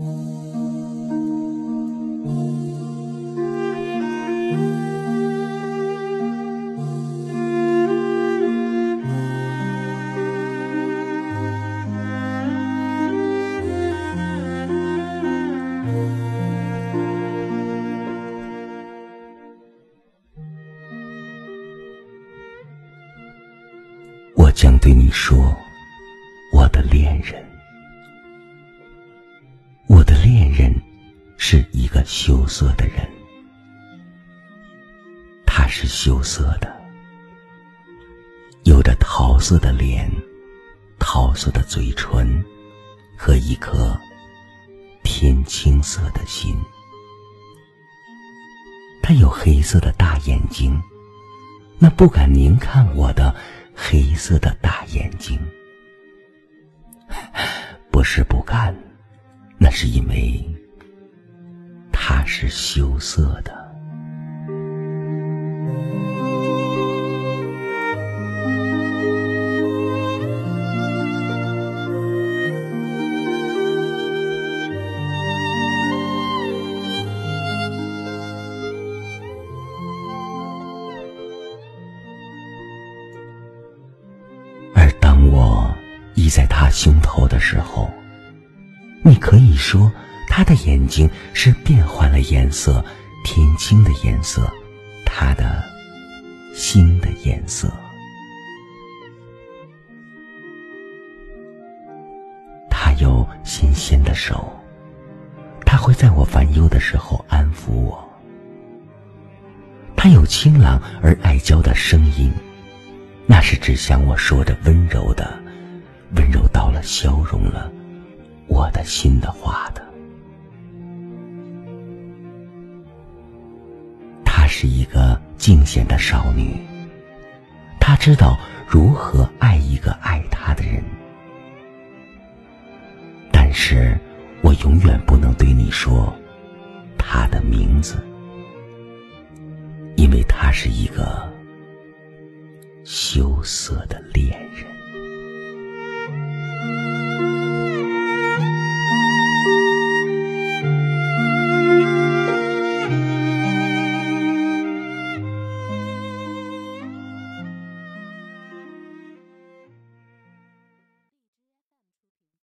我将对你说，我的恋人，是一个羞涩的人，他是羞涩的，有着桃色的脸，桃色的嘴唇，和一颗天青色的心。他有黑色的大眼睛，那不敢凝看我的。黑色的大眼睛，不是不敢，那是因为他是羞涩的。而当我依在他胸头的时候，你可以说他的眼睛是变换了颜色，天青的颜色，他的心的颜色。他有纤纤的手，他会在我烦忧的时候安抚我。他有清朗而爱娇的声音，那是只向我说着温柔的。温柔到了，消融了我的心的话的。是一个惊险的少女，她知道如何爱一个爱她的人。但是我永远不能对你说她的名字，因为她是一个羞涩的恋人。